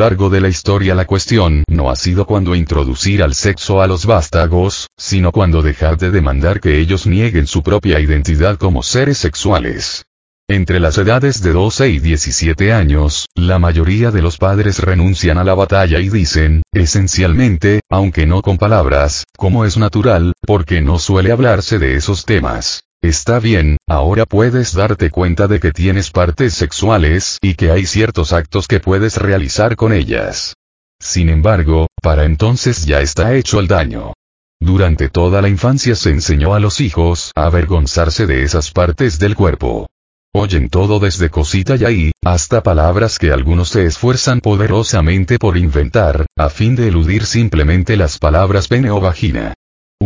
largo de la historia la cuestión no ha sido cuando introducir al sexo a los vástagos, sino cuando dejar de demandar que ellos nieguen su propia identidad como seres sexuales. Entre las edades de 12 y 17 años, la mayoría de los padres renuncian a la batalla y dicen, esencialmente, aunque no con palabras, como es natural, porque no suele hablarse de esos temas. Está bien, ahora puedes darte cuenta de que tienes partes sexuales y que hay ciertos actos que puedes realizar con ellas. Sin embargo, para entonces ya está hecho el daño. Durante toda la infancia se enseñó a los hijos a avergonzarse de esas partes del cuerpo. Oyen todo desde cosita y ahí, hasta palabras que algunos se esfuerzan poderosamente por inventar, a fin de eludir simplemente las palabras pene o vagina.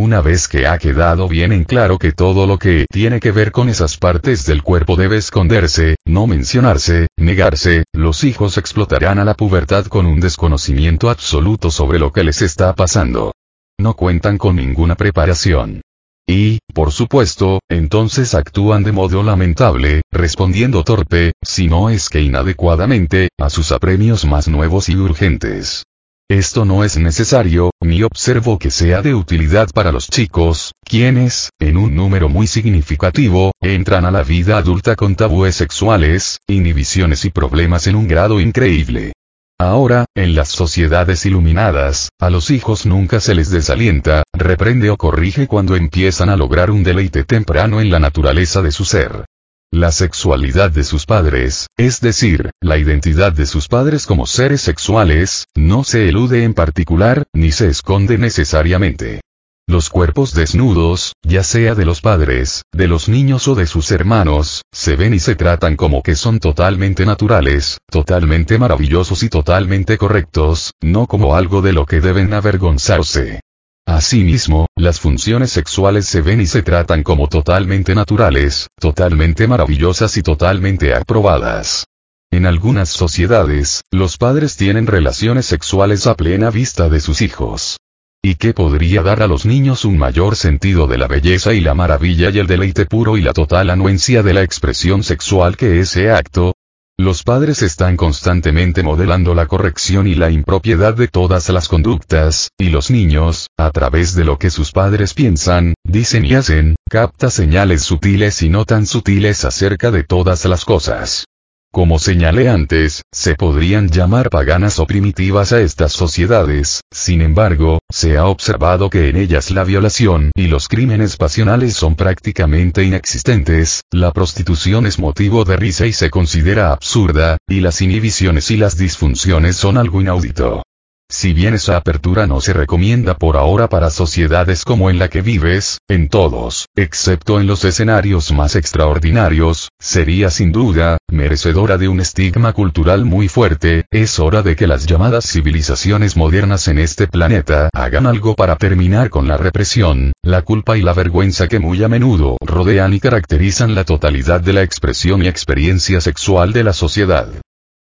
Una vez que ha quedado bien en claro que todo lo que tiene que ver con esas partes del cuerpo debe esconderse, no mencionarse, negarse, los hijos explotarán a la pubertad con un desconocimiento absoluto sobre lo que les está pasando. No cuentan con ninguna preparación. Y, por supuesto, entonces actúan de modo lamentable, respondiendo torpe, si no es que inadecuadamente, a sus apremios más nuevos y urgentes. Esto no es necesario, ni observo que sea de utilidad para los chicos, quienes, en un número muy significativo, entran a la vida adulta con tabúes sexuales, inhibiciones y problemas en un grado increíble. Ahora, en las sociedades iluminadas, a los hijos nunca se les desalienta, reprende o corrige cuando empiezan a lograr un deleite temprano en la naturaleza de su ser. La sexualidad de sus padres, es decir, la identidad de sus padres como seres sexuales, no se elude en particular, ni se esconde necesariamente. Los cuerpos desnudos, ya sea de los padres, de los niños o de sus hermanos, se ven y se tratan como que son totalmente naturales, totalmente maravillosos y totalmente correctos, no como algo de lo que deben avergonzarse. Asimismo, las funciones sexuales se ven y se tratan como totalmente naturales, totalmente maravillosas y totalmente aprobadas. En algunas sociedades, los padres tienen relaciones sexuales a plena vista de sus hijos. ¿Y qué podría dar a los niños un mayor sentido de la belleza y la maravilla y el deleite puro y la total anuencia de la expresión sexual que ese acto? Los padres están constantemente modelando la corrección y la impropiedad de todas las conductas, y los niños, a través de lo que sus padres piensan, dicen y hacen, capta señales sutiles y no tan sutiles acerca de todas las cosas. Como señalé antes, se podrían llamar paganas o primitivas a estas sociedades, sin embargo, se ha observado que en ellas la violación y los crímenes pasionales son prácticamente inexistentes, la prostitución es motivo de risa y se considera absurda, y las inhibiciones y las disfunciones son algo inaudito. Si bien esa apertura no se recomienda por ahora para sociedades como en la que vives, en todos, excepto en los escenarios más extraordinarios, sería sin duda, merecedora de un estigma cultural muy fuerte, es hora de que las llamadas civilizaciones modernas en este planeta hagan algo para terminar con la represión, la culpa y la vergüenza que muy a menudo rodean y caracterizan la totalidad de la expresión y experiencia sexual de la sociedad.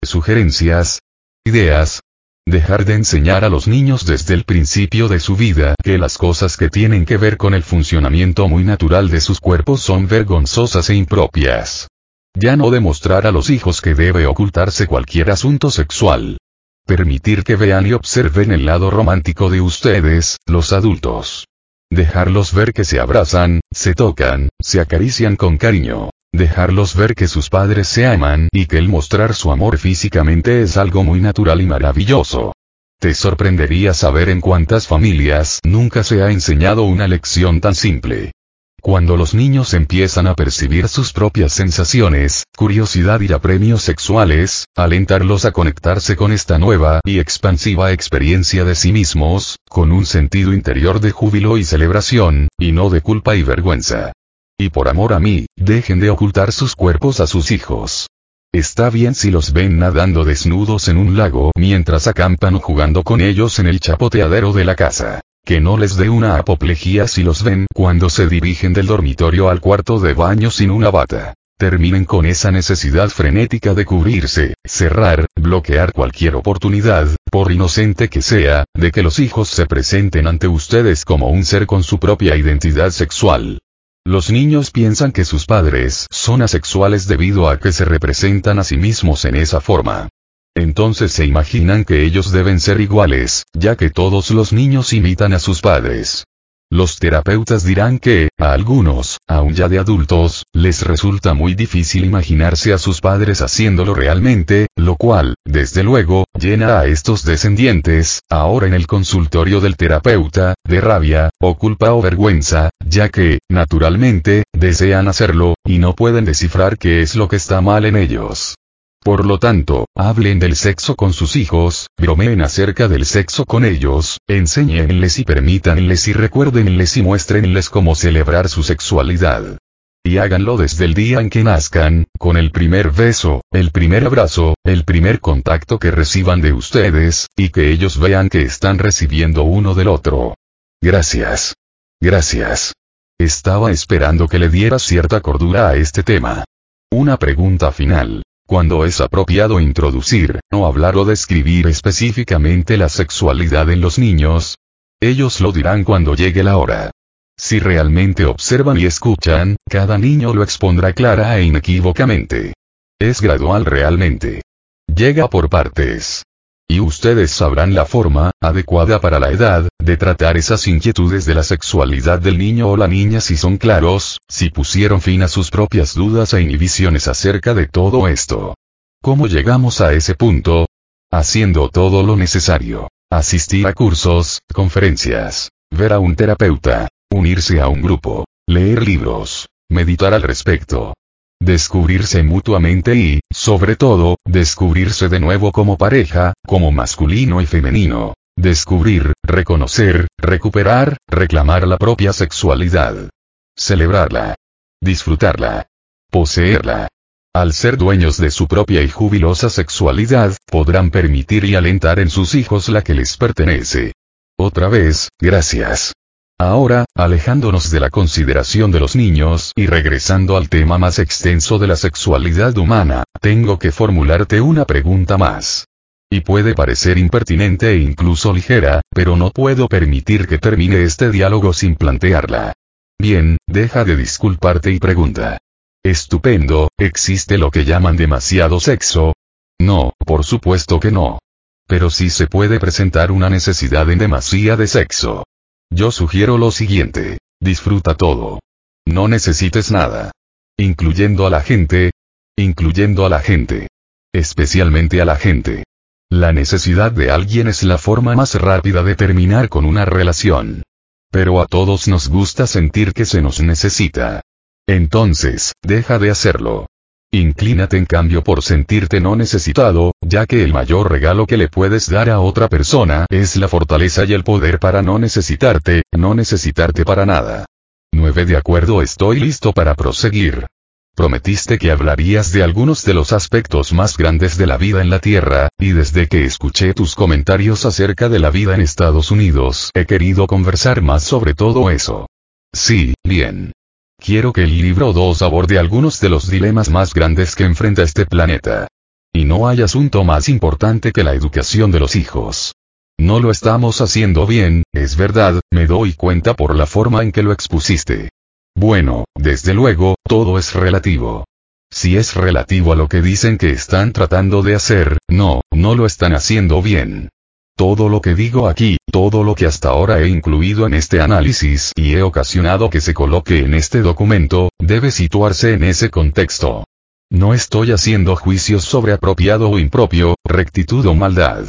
Sugerencias, ideas, Dejar de enseñar a los niños desde el principio de su vida que las cosas que tienen que ver con el funcionamiento muy natural de sus cuerpos son vergonzosas e impropias. Ya no demostrar a los hijos que debe ocultarse cualquier asunto sexual. Permitir que vean y observen el lado romántico de ustedes, los adultos. Dejarlos ver que se abrazan, se tocan, se acarician con cariño. Dejarlos ver que sus padres se aman y que el mostrar su amor físicamente es algo muy natural y maravilloso. Te sorprendería saber en cuántas familias nunca se ha enseñado una lección tan simple. Cuando los niños empiezan a percibir sus propias sensaciones, curiosidad y apremios sexuales, alentarlos a conectarse con esta nueva y expansiva experiencia de sí mismos, con un sentido interior de júbilo y celebración, y no de culpa y vergüenza. Y por amor a mí, dejen de ocultar sus cuerpos a sus hijos. Está bien si los ven nadando desnudos en un lago mientras acampan o jugando con ellos en el chapoteadero de la casa. Que no les dé una apoplejía si los ven cuando se dirigen del dormitorio al cuarto de baño sin una bata. Terminen con esa necesidad frenética de cubrirse, cerrar, bloquear cualquier oportunidad, por inocente que sea, de que los hijos se presenten ante ustedes como un ser con su propia identidad sexual. Los niños piensan que sus padres son asexuales debido a que se representan a sí mismos en esa forma. Entonces se imaginan que ellos deben ser iguales, ya que todos los niños imitan a sus padres. Los terapeutas dirán que, a algunos, aun ya de adultos, les resulta muy difícil imaginarse a sus padres haciéndolo realmente, lo cual, desde luego, llena a estos descendientes, ahora en el consultorio del terapeuta, de rabia, o culpa o vergüenza, ya que, naturalmente, desean hacerlo, y no pueden descifrar qué es lo que está mal en ellos. Por lo tanto, hablen del sexo con sus hijos, bromeen acerca del sexo con ellos, enséñenles y permítanles y recuérdenles y muéstrenles cómo celebrar su sexualidad. Y háganlo desde el día en que nazcan, con el primer beso, el primer abrazo, el primer contacto que reciban de ustedes, y que ellos vean que están recibiendo uno del otro. Gracias. Gracias. Estaba esperando que le diera cierta cordura a este tema. Una pregunta final cuando es apropiado introducir, o hablar o describir específicamente la sexualidad en los niños. Ellos lo dirán cuando llegue la hora. Si realmente observan y escuchan, cada niño lo expondrá clara e inequívocamente. Es gradual realmente. Llega por partes. Y ustedes sabrán la forma, adecuada para la edad, de tratar esas inquietudes de la sexualidad del niño o la niña si son claros, si pusieron fin a sus propias dudas e inhibiciones acerca de todo esto. ¿Cómo llegamos a ese punto? Haciendo todo lo necesario. Asistir a cursos, conferencias, ver a un terapeuta, unirse a un grupo, leer libros, meditar al respecto, descubrirse mutuamente y, sobre todo, descubrirse de nuevo como pareja, como masculino y femenino. Descubrir, reconocer, recuperar, reclamar la propia sexualidad. Celebrarla. Disfrutarla. Poseerla. Al ser dueños de su propia y jubilosa sexualidad, podrán permitir y alentar en sus hijos la que les pertenece. Otra vez, gracias. Ahora, alejándonos de la consideración de los niños y regresando al tema más extenso de la sexualidad humana, tengo que formularte una pregunta más. Y puede parecer impertinente e incluso ligera, pero no puedo permitir que termine este diálogo sin plantearla. Bien, deja de disculparte y pregunta. Estupendo, ¿existe lo que llaman demasiado sexo? No, por supuesto que no. Pero sí se puede presentar una necesidad en demasía de sexo. Yo sugiero lo siguiente. Disfruta todo. No necesites nada. Incluyendo a la gente. Incluyendo a la gente. Especialmente a la gente. La necesidad de alguien es la forma más rápida de terminar con una relación. Pero a todos nos gusta sentir que se nos necesita. Entonces, deja de hacerlo. Inclínate en cambio por sentirte no necesitado, ya que el mayor regalo que le puedes dar a otra persona es la fortaleza y el poder para no necesitarte, no necesitarte para nada. 9 De acuerdo estoy listo para proseguir. Prometiste que hablarías de algunos de los aspectos más grandes de la vida en la Tierra, y desde que escuché tus comentarios acerca de la vida en Estados Unidos, he querido conversar más sobre todo eso. Sí, bien. Quiero que el libro 2 aborde algunos de los dilemas más grandes que enfrenta este planeta. Y no hay asunto más importante que la educación de los hijos. No lo estamos haciendo bien, es verdad, me doy cuenta por la forma en que lo expusiste. Bueno, desde luego, todo es relativo. Si es relativo a lo que dicen que están tratando de hacer, no, no lo están haciendo bien. Todo lo que digo aquí, todo lo que hasta ahora he incluido en este análisis y he ocasionado que se coloque en este documento, debe situarse en ese contexto. No estoy haciendo juicios sobre apropiado o impropio, rectitud o maldad.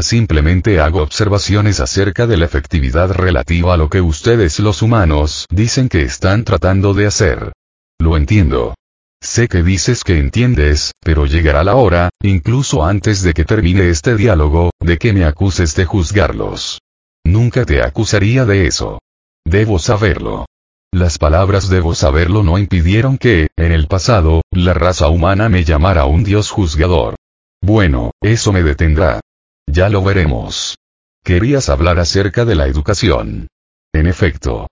Simplemente hago observaciones acerca de la efectividad relativa a lo que ustedes los humanos dicen que están tratando de hacer. Lo entiendo. Sé que dices que entiendes, pero llegará la hora, incluso antes de que termine este diálogo, de que me acuses de juzgarlos. Nunca te acusaría de eso. Debo saberlo. Las palabras debo saberlo no impidieron que, en el pasado, la raza humana me llamara un dios juzgador. Bueno, eso me detendrá. Ya lo veremos. Querías hablar acerca de la educación. En efecto,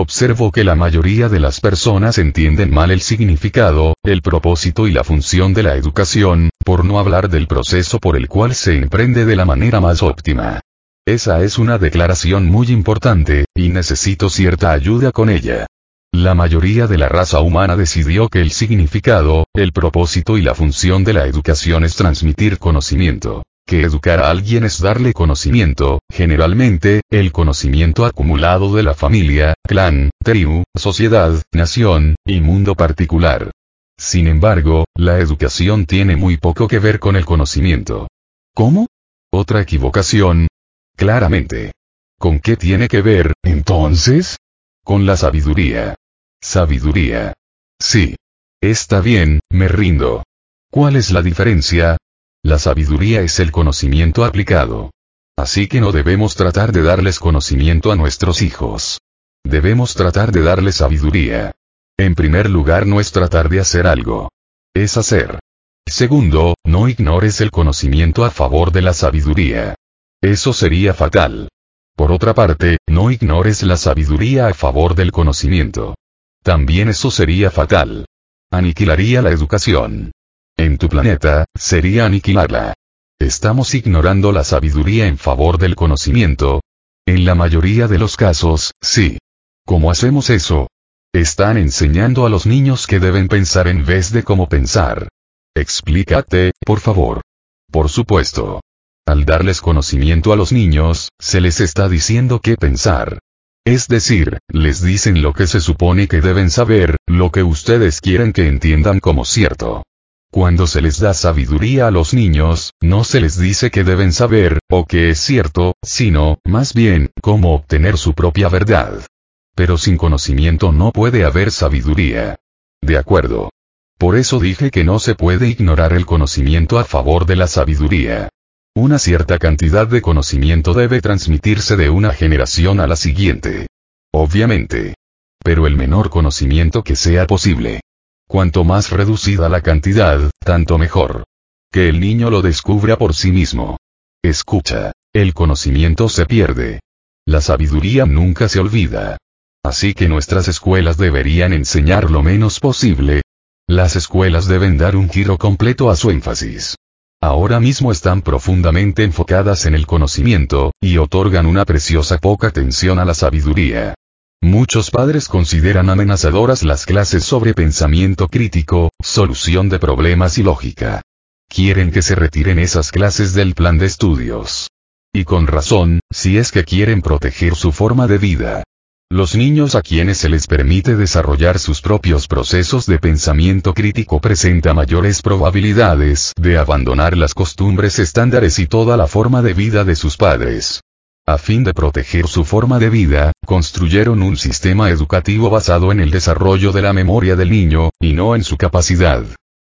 Observo que la mayoría de las personas entienden mal el significado, el propósito y la función de la educación, por no hablar del proceso por el cual se emprende de la manera más óptima. Esa es una declaración muy importante, y necesito cierta ayuda con ella. la mayoría de la raza humana decidió que el significado, el propósito y la función de la educación es transmitir conocimiento. Que educar a alguien es darle conocimiento, generalmente, el conocimiento acumulado de la familia, clan, tribu, sociedad, nación, y mundo particular. Sin embargo, la educación tiene muy poco que ver con el conocimiento. ¿Cómo? Otra equivocación. Claramente. ¿Con qué tiene que ver, entonces? Con la sabiduría. Sabiduría. Sí. Está bien, me rindo. ¿Cuál es la diferencia? La sabiduría es el conocimiento aplicado. Así que no debemos tratar de darles conocimiento a nuestros hijos. Debemos tratar de darles sabiduría. En primer lugar no es tratar de hacer algo. Es hacer. Segundo, no ignores el conocimiento a favor de la sabiduría. Eso sería fatal. Por otra parte, no ignores la sabiduría a favor del conocimiento. También eso sería fatal. Aniquilaría la educación. En tu planeta, sería aniquilarla. Estamos ignorando la sabiduría en favor del conocimiento. En la mayoría de los casos, sí. ¿Cómo hacemos eso? Están enseñando a los niños que deben pensar en vez de cómo pensar. Explícate, por favor. Por supuesto. Al darles conocimiento a los niños, se les está diciendo qué pensar. Es decir, les dicen lo que se supone que deben saber, lo que ustedes quieren que entiendan como cierto. Cuando se les da sabiduría a los niños, no se les dice que deben saber, o que es cierto, sino, más bien, cómo obtener su propia verdad. Pero sin conocimiento no puede haber sabiduría. De acuerdo. Por eso dije que no se puede ignorar el conocimiento a favor de la sabiduría. Una cierta cantidad de conocimiento debe transmitirse de una generación a la siguiente. Obviamente. Pero el menor conocimiento que sea posible. Cuanto más reducida la cantidad, tanto mejor. Que el niño lo descubra por sí mismo. Escucha. El conocimiento se pierde. La sabiduría nunca se olvida. Así que nuestras escuelas deberían enseñar lo menos posible. Las escuelas deben dar un giro completo a su énfasis. Ahora mismo están profundamente enfocadas en el conocimiento, y otorgan una preciosa poca atención a la sabiduría. Muchos padres consideran amenazadoras las clases sobre pensamiento crítico, solución de problemas y lógica. Quieren que se retiren esas clases del plan de estudios. Y con razón, si es que quieren proteger su forma de vida. Los niños a quienes se les permite desarrollar sus propios procesos de pensamiento crítico presenta mayores probabilidades de abandonar las costumbres estándares y toda la forma de vida de sus padres. A fin de proteger su forma de vida, construyeron un sistema educativo basado en el desarrollo de la memoria del niño, y no en su capacidad.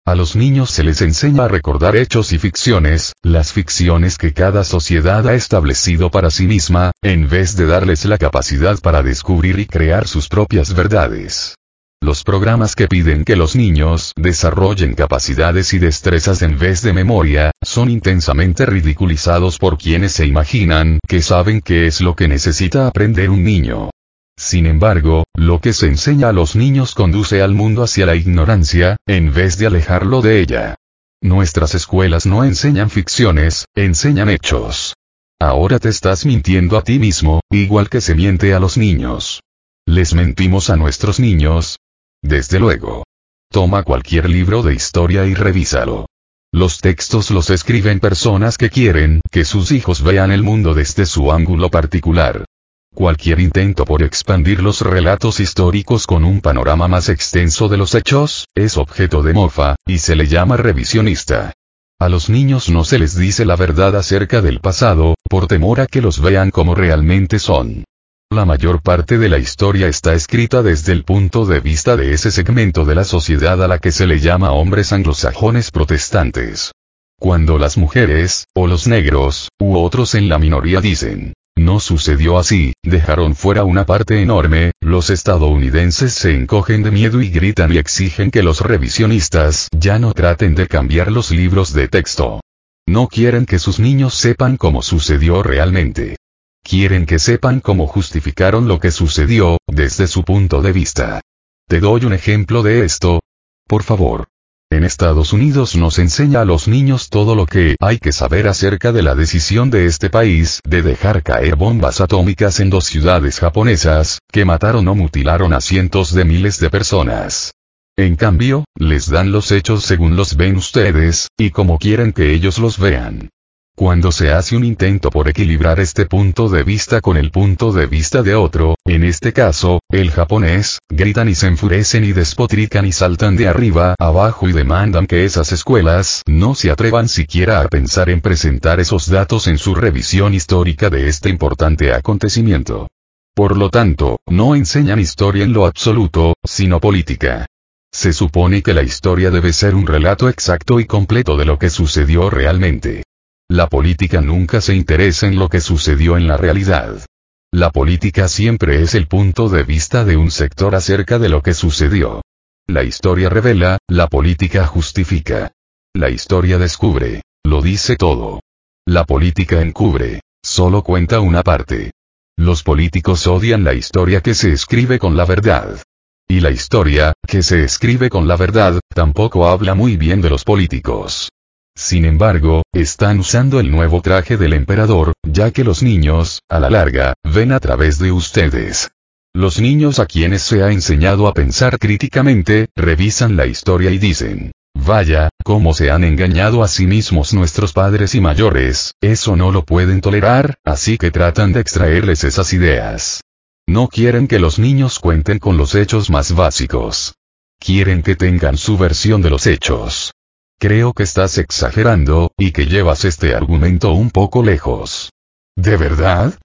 A los niños se les enseña a recordar hechos y ficciones, las ficciones que cada sociedad ha establecido para sí misma, en vez de darles la capacidad para descubrir y crear sus propias verdades. Los programas que piden que los niños desarrollen capacidades y destrezas en vez de memoria, son intensamente ridiculizados por quienes se imaginan que saben qué es lo que necesita aprender un niño. Sin embargo, lo que se enseña a los niños conduce al mundo hacia la ignorancia, en vez de alejarlo de ella. Nuestras escuelas no enseñan ficciones, enseñan hechos. Ahora te estás mintiendo a ti mismo, igual que se miente a los niños. ¿Les mentimos a nuestros niños? Desde luego. Toma cualquier libro de historia y revísalo. Los textos los escriben personas que quieren que sus hijos vean el mundo desde su ángulo particular. Cualquier intento por expandir los relatos históricos con un panorama más extenso de los hechos, es objeto de mofa, y se le llama revisionista. A los niños no se les dice la verdad acerca del pasado, por temor a que los vean como realmente son. La mayor parte de la historia está escrita desde el punto de vista de ese segmento de la sociedad a la que se le llama hombres anglosajones protestantes. Cuando las mujeres, o los negros, u otros en la minoría dicen, no sucedió así, dejaron fuera una parte enorme, los estadounidenses se encogen de miedo y gritan y exigen que los revisionistas ya no traten de cambiar los libros de texto. No quieren que sus niños sepan cómo sucedió realmente. Quieren que sepan cómo justificaron lo que sucedió, desde su punto de vista. Te doy un ejemplo de esto. Por favor. En Estados Unidos nos enseña a los niños todo lo que hay que saber acerca de la decisión de este país de dejar caer bombas atómicas en dos ciudades japonesas, que mataron o mutilaron a cientos de miles de personas. En cambio, les dan los hechos según los ven ustedes, y como quieren que ellos los vean. Cuando se hace un intento por equilibrar este punto de vista con el punto de vista de otro, en este caso, el japonés, gritan y se enfurecen y despotrican y saltan de arriba abajo y demandan que esas escuelas no se atrevan siquiera a pensar en presentar esos datos en su revisión histórica de este importante acontecimiento. Por lo tanto, no enseñan historia en lo absoluto, sino política. Se supone que la historia debe ser un relato exacto y completo de lo que sucedió realmente. La política nunca se interesa en lo que sucedió en la realidad. La política siempre es el punto de vista de un sector acerca de lo que sucedió. La historia revela, la política justifica. La historia descubre, lo dice todo. La política encubre, solo cuenta una parte. Los políticos odian la historia que se escribe con la verdad. Y la historia, que se escribe con la verdad, tampoco habla muy bien de los políticos. Sin embargo, están usando el nuevo traje del emperador, ya que los niños, a la larga, ven a través de ustedes. Los niños a quienes se ha enseñado a pensar críticamente, revisan la historia y dicen, vaya, cómo se han engañado a sí mismos nuestros padres y mayores, eso no lo pueden tolerar, así que tratan de extraerles esas ideas. No quieren que los niños cuenten con los hechos más básicos. Quieren que tengan su versión de los hechos. Creo que estás exagerando, y que llevas este argumento un poco lejos. ¿De verdad?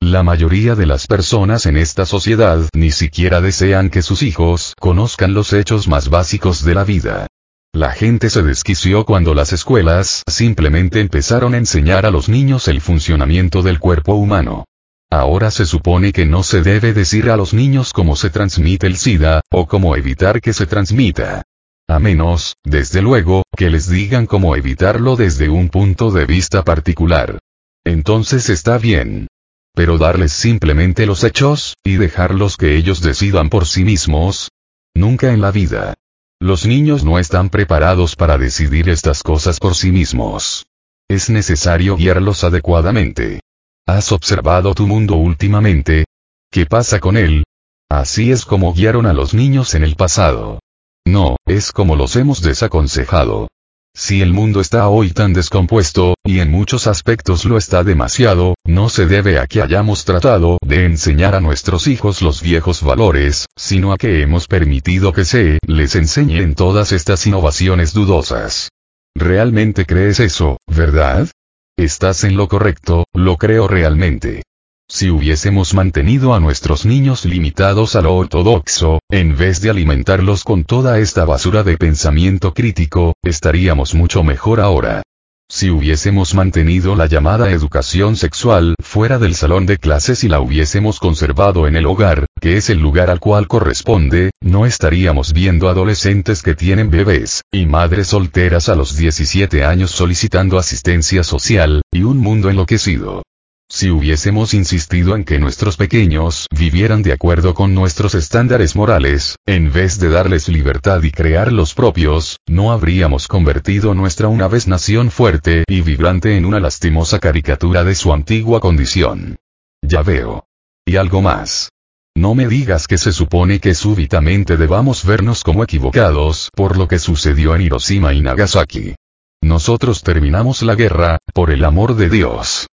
La mayoría de las personas en esta sociedad ni siquiera desean que sus hijos conozcan los hechos más básicos de la vida. La gente se desquició cuando las escuelas simplemente empezaron a enseñar a los niños el funcionamiento del cuerpo humano. Ahora se supone que no se debe decir a los niños cómo se transmite el SIDA, o cómo evitar que se transmita. A menos, desde luego, que les digan cómo evitarlo desde un punto de vista particular. Entonces está bien. Pero darles simplemente los hechos, y dejarlos que ellos decidan por sí mismos. Nunca en la vida. Los niños no están preparados para decidir estas cosas por sí mismos. Es necesario guiarlos adecuadamente. ¿Has observado tu mundo últimamente? ¿Qué pasa con él? Así es como guiaron a los niños en el pasado. No, es como los hemos desaconsejado. Si el mundo está hoy tan descompuesto, y en muchos aspectos lo está demasiado, no se debe a que hayamos tratado de enseñar a nuestros hijos los viejos valores, sino a que hemos permitido que se les enseñen todas estas innovaciones dudosas. ¿Realmente crees eso, verdad? Estás en lo correcto, lo creo realmente. Si hubiésemos mantenido a nuestros niños limitados a lo ortodoxo, en vez de alimentarlos con toda esta basura de pensamiento crítico, estaríamos mucho mejor ahora. Si hubiésemos mantenido la llamada educación sexual fuera del salón de clases y la hubiésemos conservado en el hogar, que es el lugar al cual corresponde, no estaríamos viendo adolescentes que tienen bebés, y madres solteras a los 17 años solicitando asistencia social, y un mundo enloquecido. Si hubiésemos insistido en que nuestros pequeños vivieran de acuerdo con nuestros estándares morales, en vez de darles libertad y crear los propios, no habríamos convertido nuestra una vez nación fuerte y vibrante en una lastimosa caricatura de su antigua condición. Ya veo. Y algo más. No me digas que se supone que súbitamente debamos vernos como equivocados por lo que sucedió en Hiroshima y Nagasaki. Nosotros terminamos la guerra, por el amor de Dios.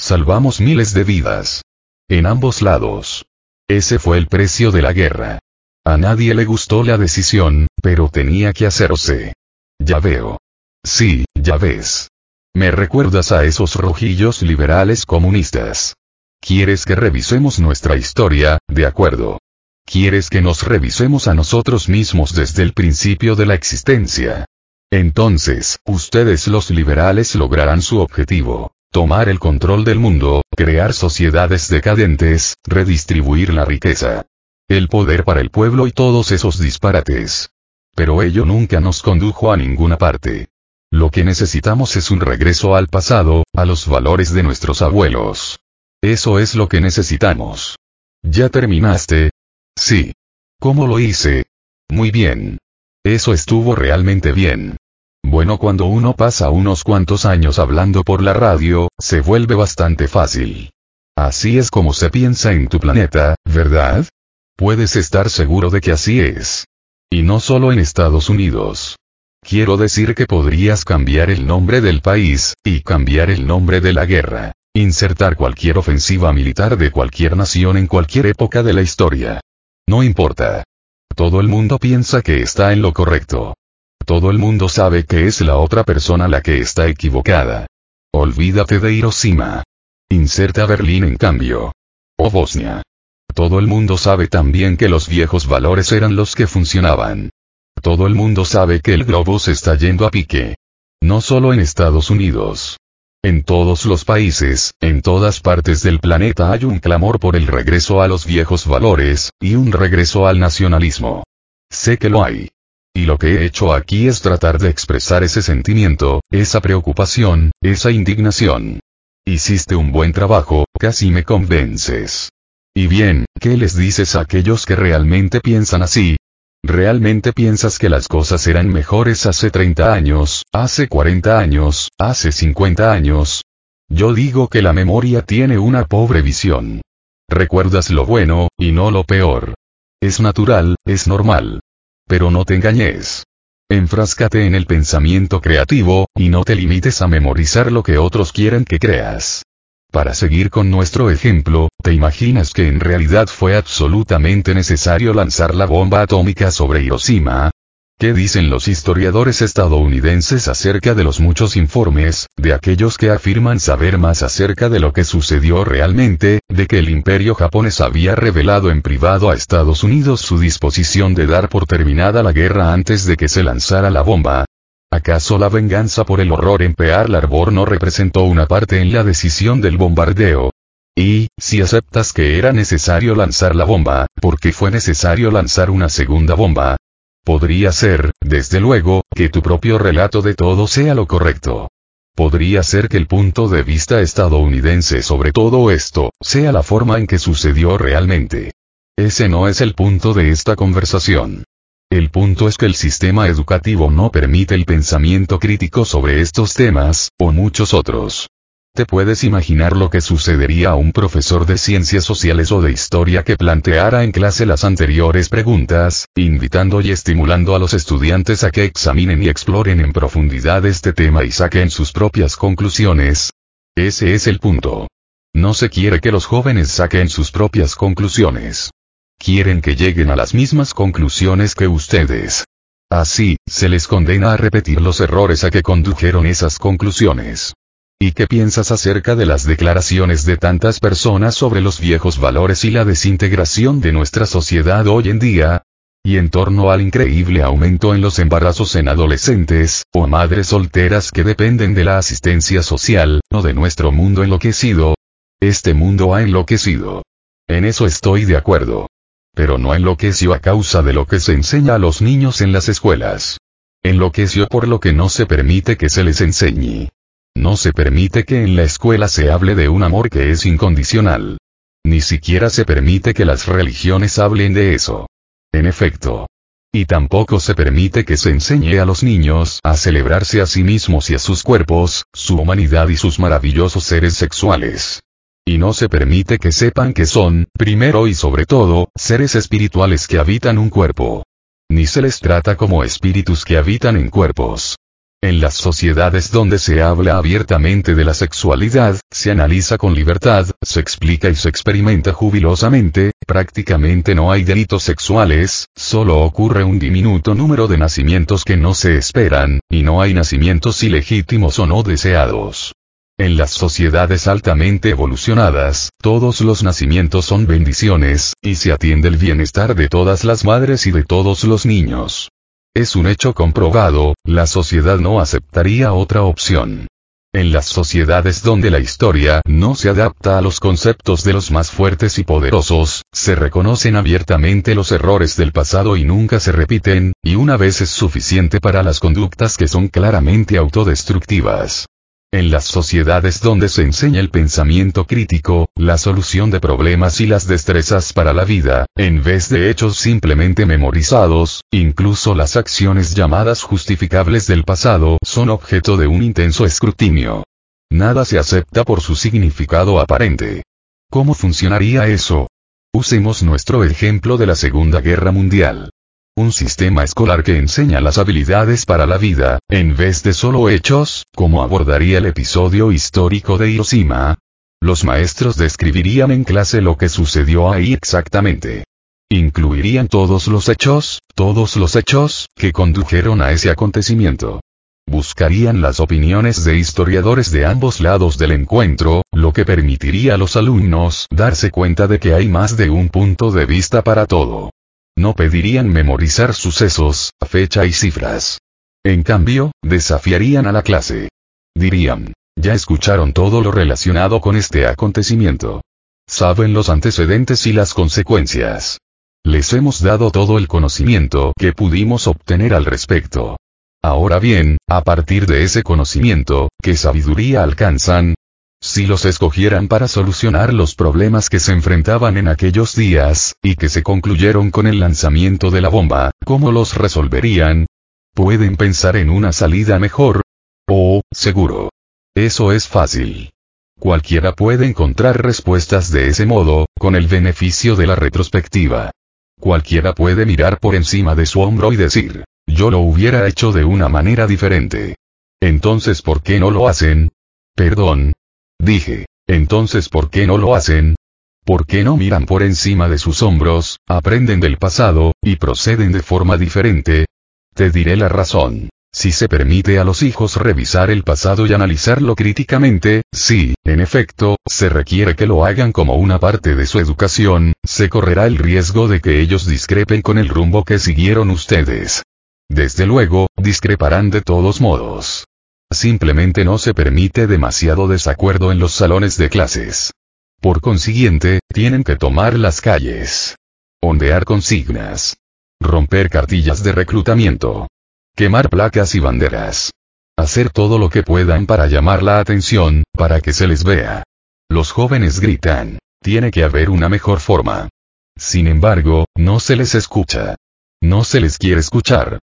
Salvamos miles de vidas. En ambos lados. Ese fue el precio de la guerra. A nadie le gustó la decisión, pero tenía que hacerse. Ya veo. Sí, ya ves. Me recuerdas a esos rojillos liberales comunistas. ¿Quieres que revisemos nuestra historia? De acuerdo. ¿Quieres que nos revisemos a nosotros mismos desde el principio de la existencia? Entonces, ustedes los liberales lograrán su objetivo. Tomar el control del mundo, crear sociedades decadentes, redistribuir la riqueza. El poder para el pueblo y todos esos disparates. Pero ello nunca nos condujo a ninguna parte. Lo que necesitamos es un regreso al pasado, a los valores de nuestros abuelos. Eso es lo que necesitamos. ¿Ya terminaste? Sí. ¿Cómo lo hice? Muy bien. Eso estuvo realmente bien. Bueno, cuando uno pasa unos cuantos años hablando por la radio, se vuelve bastante fácil. Así es como se piensa en tu planeta, ¿verdad? Puedes estar seguro de que así es. Y no solo en Estados Unidos. Quiero decir que podrías cambiar el nombre del país, y cambiar el nombre de la guerra. Insertar cualquier ofensiva militar de cualquier nación en cualquier época de la historia. No importa. Todo el mundo piensa que está en lo correcto. Todo el mundo sabe que es la otra persona la que está equivocada. Olvídate de Hiroshima. Inserta Berlín en cambio. O Bosnia. Todo el mundo sabe también que los viejos valores eran los que funcionaban. Todo el mundo sabe que el globo se está yendo a pique. No solo en Estados Unidos. En todos los países, en todas partes del planeta hay un clamor por el regreso a los viejos valores, y un regreso al nacionalismo. Sé que lo hay. Y lo que he hecho aquí es tratar de expresar ese sentimiento, esa preocupación, esa indignación. Hiciste un buen trabajo, casi me convences. Y bien, ¿qué les dices a aquellos que realmente piensan así? ¿Realmente piensas que las cosas eran mejores hace 30 años, hace 40 años, hace 50 años? Yo digo que la memoria tiene una pobre visión. Recuerdas lo bueno, y no lo peor. Es natural, es normal. Pero no te engañes. Enfráscate en el pensamiento creativo, y no te limites a memorizar lo que otros quieren que creas. Para seguir con nuestro ejemplo, ¿te imaginas que en realidad fue absolutamente necesario lanzar la bomba atómica sobre Hiroshima? ¿Qué dicen los historiadores estadounidenses acerca de los muchos informes, de aquellos que afirman saber más acerca de lo que sucedió realmente, de que el imperio japonés había revelado en privado a Estados Unidos su disposición de dar por terminada la guerra antes de que se lanzara la bomba? ¿Acaso la venganza por el horror en Pearl Harbor no representó una parte en la decisión del bombardeo? Y, si aceptas que era necesario lanzar la bomba, ¿por qué fue necesario lanzar una segunda bomba? Podría ser, desde luego, que tu propio relato de todo sea lo correcto. Podría ser que el punto de vista estadounidense sobre todo esto, sea la forma en que sucedió realmente. Ese no es el punto de esta conversación. El punto es que el sistema educativo no permite el pensamiento crítico sobre estos temas, o muchos otros. ¿Te puedes imaginar lo que sucedería a un profesor de ciencias sociales o de historia que planteara en clase las anteriores preguntas, invitando y estimulando a los estudiantes a que examinen y exploren en profundidad este tema y saquen sus propias conclusiones? Ese es el punto. No se quiere que los jóvenes saquen sus propias conclusiones. Quieren que lleguen a las mismas conclusiones que ustedes. Así, se les condena a repetir los errores a que condujeron esas conclusiones. ¿Y qué piensas acerca de las declaraciones de tantas personas sobre los viejos valores y la desintegración de nuestra sociedad hoy en día? Y en torno al increíble aumento en los embarazos en adolescentes, o madres solteras que dependen de la asistencia social, o de nuestro mundo enloquecido. Este mundo ha enloquecido. En eso estoy de acuerdo. Pero no enloqueció a causa de lo que se enseña a los niños en las escuelas. Enloqueció por lo que no se permite que se les enseñe. No se permite que en la escuela se hable de un amor que es incondicional. Ni siquiera se permite que las religiones hablen de eso. En efecto. Y tampoco se permite que se enseñe a los niños a celebrarse a sí mismos y a sus cuerpos, su humanidad y sus maravillosos seres sexuales. Y no se permite que sepan que son, primero y sobre todo, seres espirituales que habitan un cuerpo. Ni se les trata como espíritus que habitan en cuerpos. En las sociedades donde se habla abiertamente de la sexualidad, se analiza con libertad, se explica y se experimenta jubilosamente, prácticamente no hay delitos sexuales, solo ocurre un diminuto número de nacimientos que no se esperan, y no hay nacimientos ilegítimos o no deseados. En las sociedades altamente evolucionadas, todos los nacimientos son bendiciones, y se atiende el bienestar de todas las madres y de todos los niños. Es un hecho comprobado, la sociedad no aceptaría otra opción. En las sociedades donde la historia no se adapta a los conceptos de los más fuertes y poderosos, se reconocen abiertamente los errores del pasado y nunca se repiten, y una vez es suficiente para las conductas que son claramente autodestructivas. En las sociedades donde se enseña el pensamiento crítico, la solución de problemas y las destrezas para la vida, en vez de hechos simplemente memorizados, incluso las acciones llamadas justificables del pasado son objeto de un intenso escrutinio. Nada se acepta por su significado aparente. ¿Cómo funcionaría eso? Usemos nuestro ejemplo de la Segunda Guerra Mundial un sistema escolar que enseña las habilidades para la vida, en vez de solo hechos, como abordaría el episodio histórico de Hiroshima. Los maestros describirían en clase lo que sucedió ahí exactamente. Incluirían todos los hechos, todos los hechos, que condujeron a ese acontecimiento. Buscarían las opiniones de historiadores de ambos lados del encuentro, lo que permitiría a los alumnos darse cuenta de que hay más de un punto de vista para todo. No pedirían memorizar sucesos, fecha y cifras. En cambio, desafiarían a la clase. Dirían, ya escucharon todo lo relacionado con este acontecimiento. Saben los antecedentes y las consecuencias. Les hemos dado todo el conocimiento que pudimos obtener al respecto. Ahora bien, a partir de ese conocimiento, ¿qué sabiduría alcanzan? Si los escogieran para solucionar los problemas que se enfrentaban en aquellos días, y que se concluyeron con el lanzamiento de la bomba, ¿cómo los resolverían? ¿Pueden pensar en una salida mejor? Oh, seguro. Eso es fácil. Cualquiera puede encontrar respuestas de ese modo, con el beneficio de la retrospectiva. Cualquiera puede mirar por encima de su hombro y decir, yo lo hubiera hecho de una manera diferente. Entonces, ¿por qué no lo hacen? Perdón, Dije, entonces ¿por qué no lo hacen? ¿Por qué no miran por encima de sus hombros, aprenden del pasado, y proceden de forma diferente? Te diré la razón. Si se permite a los hijos revisar el pasado y analizarlo críticamente, sí, en efecto, se requiere que lo hagan como una parte de su educación, se correrá el riesgo de que ellos discrepen con el rumbo que siguieron ustedes. Desde luego, discreparán de todos modos. Simplemente no se permite demasiado desacuerdo en los salones de clases. Por consiguiente, tienen que tomar las calles. Ondear consignas. Romper cartillas de reclutamiento. Quemar placas y banderas. Hacer todo lo que puedan para llamar la atención, para que se les vea. Los jóvenes gritan. Tiene que haber una mejor forma. Sin embargo, no se les escucha. No se les quiere escuchar.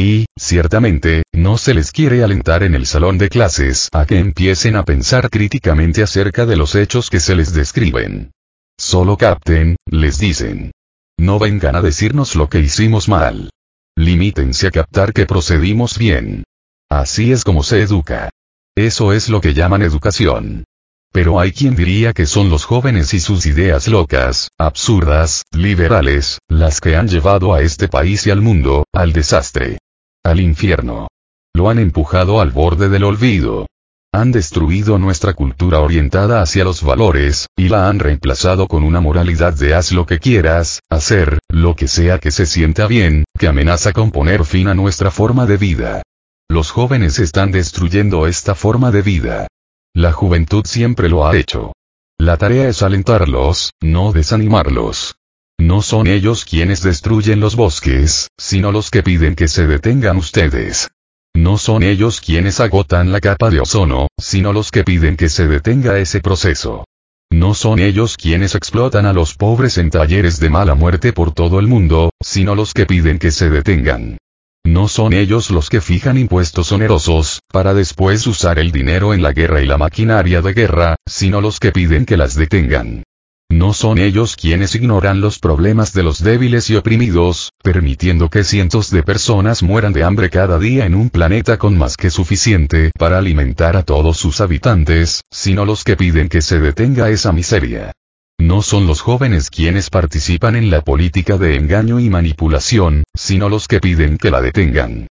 Y, ciertamente, no se les quiere alentar en el salón de clases a que empiecen a pensar críticamente acerca de los hechos que se les describen. Solo capten, les dicen. No vengan a decirnos lo que hicimos mal. Limítense a captar que procedimos bien. Así es como se educa. Eso es lo que llaman educación. Pero hay quien diría que son los jóvenes y sus ideas locas, absurdas, liberales, las que han llevado a este país y al mundo, al desastre al infierno. Lo han empujado al borde del olvido. Han destruido nuestra cultura orientada hacia los valores, y la han reemplazado con una moralidad de haz lo que quieras, hacer, lo que sea que se sienta bien, que amenaza con poner fin a nuestra forma de vida. Los jóvenes están destruyendo esta forma de vida. La juventud siempre lo ha hecho. La tarea es alentarlos, no desanimarlos. No son ellos quienes destruyen los bosques, sino los que piden que se detengan ustedes. No son ellos quienes agotan la capa de ozono, sino los que piden que se detenga ese proceso. No son ellos quienes explotan a los pobres en talleres de mala muerte por todo el mundo, sino los que piden que se detengan. No son ellos los que fijan impuestos onerosos, para después usar el dinero en la guerra y la maquinaria de guerra, sino los que piden que las detengan. No son ellos quienes ignoran los problemas de los débiles y oprimidos, permitiendo que cientos de personas mueran de hambre cada día en un planeta con más que suficiente para alimentar a todos sus habitantes, sino los que piden que se detenga esa miseria. No son los jóvenes quienes participan en la política de engaño y manipulación, sino los que piden que la detengan.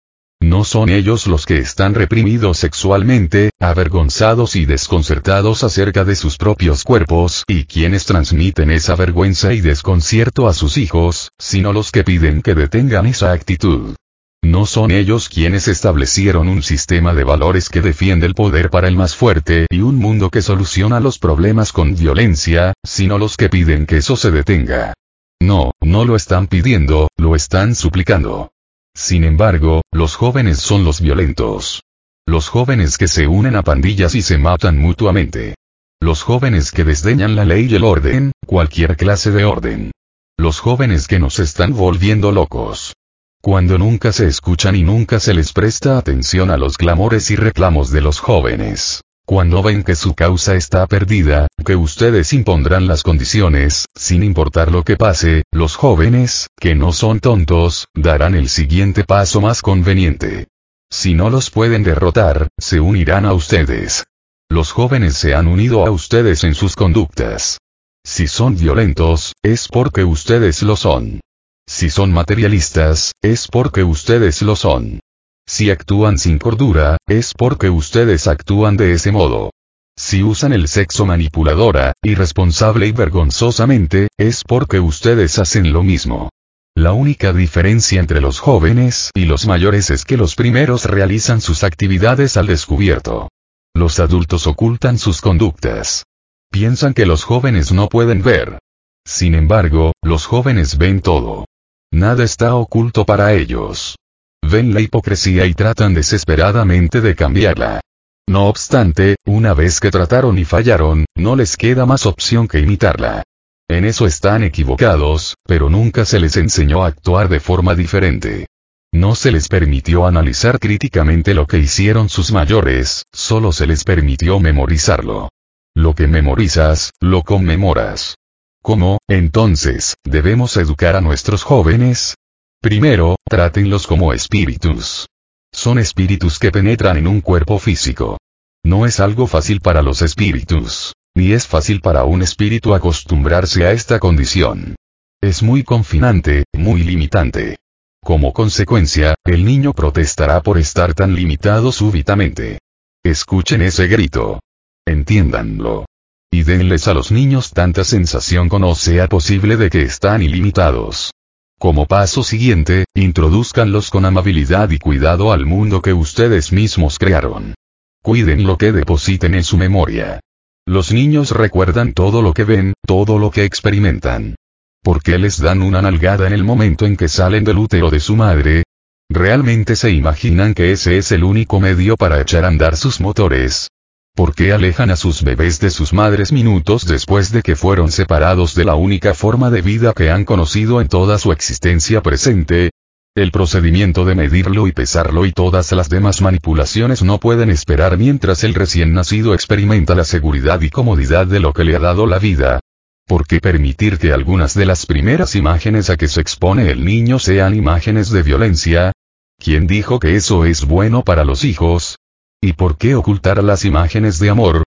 No son ellos los que están reprimidos sexualmente, avergonzados y desconcertados acerca de sus propios cuerpos y quienes transmiten esa vergüenza y desconcierto a sus hijos, sino los que piden que detengan esa actitud. No son ellos quienes establecieron un sistema de valores que defiende el poder para el más fuerte y un mundo que soluciona los problemas con violencia, sino los que piden que eso se detenga. No, no lo están pidiendo, lo están suplicando. Sin embargo, los jóvenes son los violentos. Los jóvenes que se unen a pandillas y se matan mutuamente. Los jóvenes que desdeñan la ley y el orden, cualquier clase de orden. Los jóvenes que nos están volviendo locos. Cuando nunca se escuchan y nunca se les presta atención a los clamores y reclamos de los jóvenes. Cuando ven que su causa está perdida, que ustedes impondrán las condiciones, sin importar lo que pase, los jóvenes, que no son tontos, darán el siguiente paso más conveniente. Si no los pueden derrotar, se unirán a ustedes. Los jóvenes se han unido a ustedes en sus conductas. Si son violentos, es porque ustedes lo son. Si son materialistas, es porque ustedes lo son. Si actúan sin cordura, es porque ustedes actúan de ese modo. Si usan el sexo manipuladora, irresponsable y vergonzosamente, es porque ustedes hacen lo mismo. La única diferencia entre los jóvenes y los mayores es que los primeros realizan sus actividades al descubierto. Los adultos ocultan sus conductas. Piensan que los jóvenes no pueden ver. Sin embargo, los jóvenes ven todo. Nada está oculto para ellos. Ven la hipocresía y tratan desesperadamente de cambiarla. No obstante, una vez que trataron y fallaron, no les queda más opción que imitarla. En eso están equivocados, pero nunca se les enseñó a actuar de forma diferente. No se les permitió analizar críticamente lo que hicieron sus mayores, solo se les permitió memorizarlo. Lo que memorizas, lo conmemoras. ¿Cómo, entonces, debemos educar a nuestros jóvenes? Primero, trátenlos como espíritus. Son espíritus que penetran en un cuerpo físico. No es algo fácil para los espíritus, ni es fácil para un espíritu acostumbrarse a esta condición. Es muy confinante, muy limitante. Como consecuencia, el niño protestará por estar tan limitado súbitamente. Escuchen ese grito. Entiéndanlo. Y denles a los niños tanta sensación como sea posible de que están ilimitados. Como paso siguiente, introduzcanlos con amabilidad y cuidado al mundo que ustedes mismos crearon. Cuiden lo que depositen en su memoria. Los niños recuerdan todo lo que ven, todo lo que experimentan. ¿Por qué les dan una nalgada en el momento en que salen del útero de su madre? ¿Realmente se imaginan que ese es el único medio para echar a andar sus motores? ¿Por qué alejan a sus bebés de sus madres minutos después de que fueron separados de la única forma de vida que han conocido en toda su existencia presente? El procedimiento de medirlo y pesarlo y todas las demás manipulaciones no pueden esperar mientras el recién nacido experimenta la seguridad y comodidad de lo que le ha dado la vida. ¿Por qué permitir que algunas de las primeras imágenes a que se expone el niño sean imágenes de violencia? ¿Quién dijo que eso es bueno para los hijos? ¿Y por qué ocultar las imágenes de amor?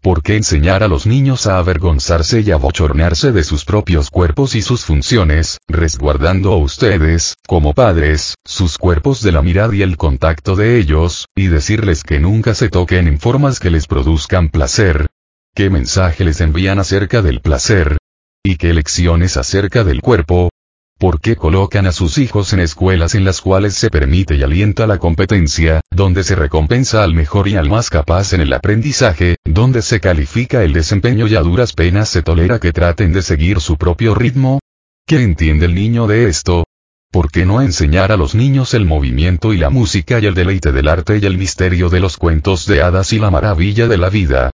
¿Por qué enseñar a los niños a avergonzarse y a bochornearse de sus propios cuerpos y sus funciones, resguardando a ustedes, como padres, sus cuerpos de la mirada y el contacto de ellos, y decirles que nunca se toquen en formas que les produzcan placer? ¿Qué mensaje les envían acerca del placer? ¿Y qué lecciones acerca del cuerpo? ¿Por qué colocan a sus hijos en escuelas en las cuales se permite y alienta la competencia, donde se recompensa al mejor y al más capaz en el aprendizaje, donde se califica el desempeño y a duras penas se tolera que traten de seguir su propio ritmo? ¿Qué entiende el niño de esto? ¿Por qué no enseñar a los niños el movimiento y la música y el deleite del arte y el misterio de los cuentos de hadas y la maravilla de la vida?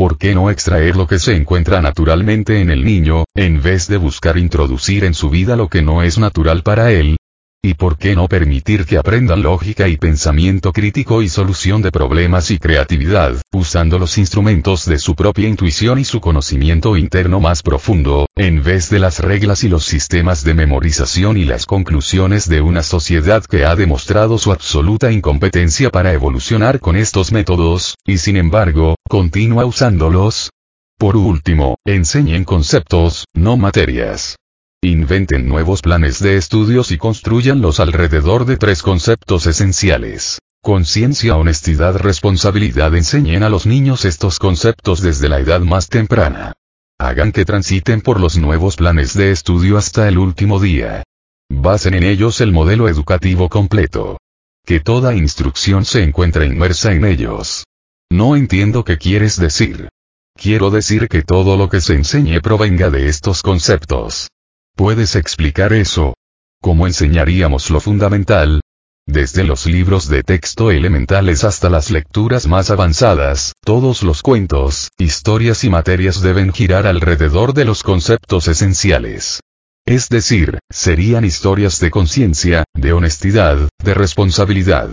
¿Por qué no extraer lo que se encuentra naturalmente en el niño, en vez de buscar introducir en su vida lo que no es natural para él? ¿Y por qué no permitir que aprendan lógica y pensamiento crítico y solución de problemas y creatividad, usando los instrumentos de su propia intuición y su conocimiento interno más profundo, en vez de las reglas y los sistemas de memorización y las conclusiones de una sociedad que ha demostrado su absoluta incompetencia para evolucionar con estos métodos, y sin embargo, continúa usándolos? Por último, enseñen conceptos, no materias. Inventen nuevos planes de estudios y construyanlos alrededor de tres conceptos esenciales. Conciencia, honestidad, responsabilidad. Enseñen a los niños estos conceptos desde la edad más temprana. Hagan que transiten por los nuevos planes de estudio hasta el último día. Basen en ellos el modelo educativo completo. Que toda instrucción se encuentre inmersa en ellos. No entiendo qué quieres decir. Quiero decir que todo lo que se enseñe provenga de estos conceptos. ¿Puedes explicar eso? ¿Cómo enseñaríamos lo fundamental? Desde los libros de texto elementales hasta las lecturas más avanzadas, todos los cuentos, historias y materias deben girar alrededor de los conceptos esenciales. Es decir, serían historias de conciencia, de honestidad, de responsabilidad.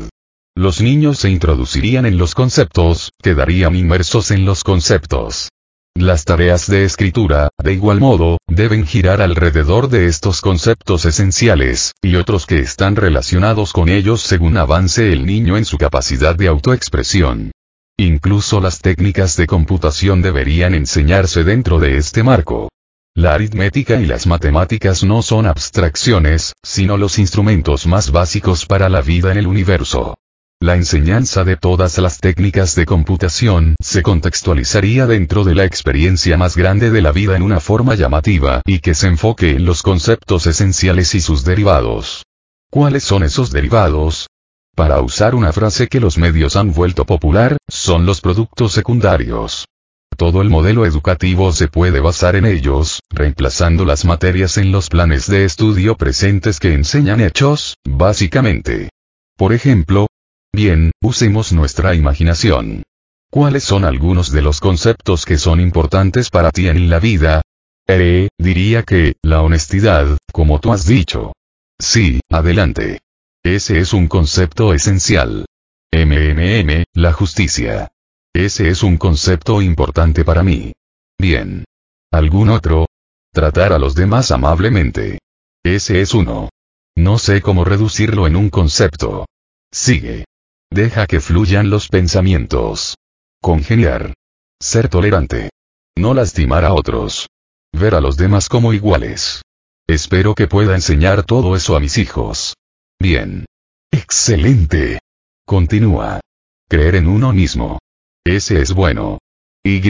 Los niños se introducirían en los conceptos, quedarían inmersos en los conceptos. Las tareas de escritura, de igual modo, deben girar alrededor de estos conceptos esenciales, y otros que están relacionados con ellos según avance el niño en su capacidad de autoexpresión. Incluso las técnicas de computación deberían enseñarse dentro de este marco. La aritmética y las matemáticas no son abstracciones, sino los instrumentos más básicos para la vida en el universo. La enseñanza de todas las técnicas de computación se contextualizaría dentro de la experiencia más grande de la vida en una forma llamativa y que se enfoque en los conceptos esenciales y sus derivados. ¿Cuáles son esos derivados? Para usar una frase que los medios han vuelto popular, son los productos secundarios. Todo el modelo educativo se puede basar en ellos, reemplazando las materias en los planes de estudio presentes que enseñan hechos, básicamente. Por ejemplo, bien, usemos nuestra imaginación. ¿Cuáles son algunos de los conceptos que son importantes para ti en la vida? Eh, diría que, la honestidad, como tú has dicho. Sí, adelante. Ese es un concepto esencial. MMM, la justicia. Ese es un concepto importante para mí. Bien. ¿Algún otro? Tratar a los demás amablemente. Ese es uno. No sé cómo reducirlo en un concepto. Sigue. Deja que fluyan los pensamientos. Congeniar. Ser tolerante. No lastimar a otros. Ver a los demás como iguales. Espero que pueda enseñar todo eso a mis hijos. Bien. Excelente. Continúa. Creer en uno mismo. Ese es bueno. Y.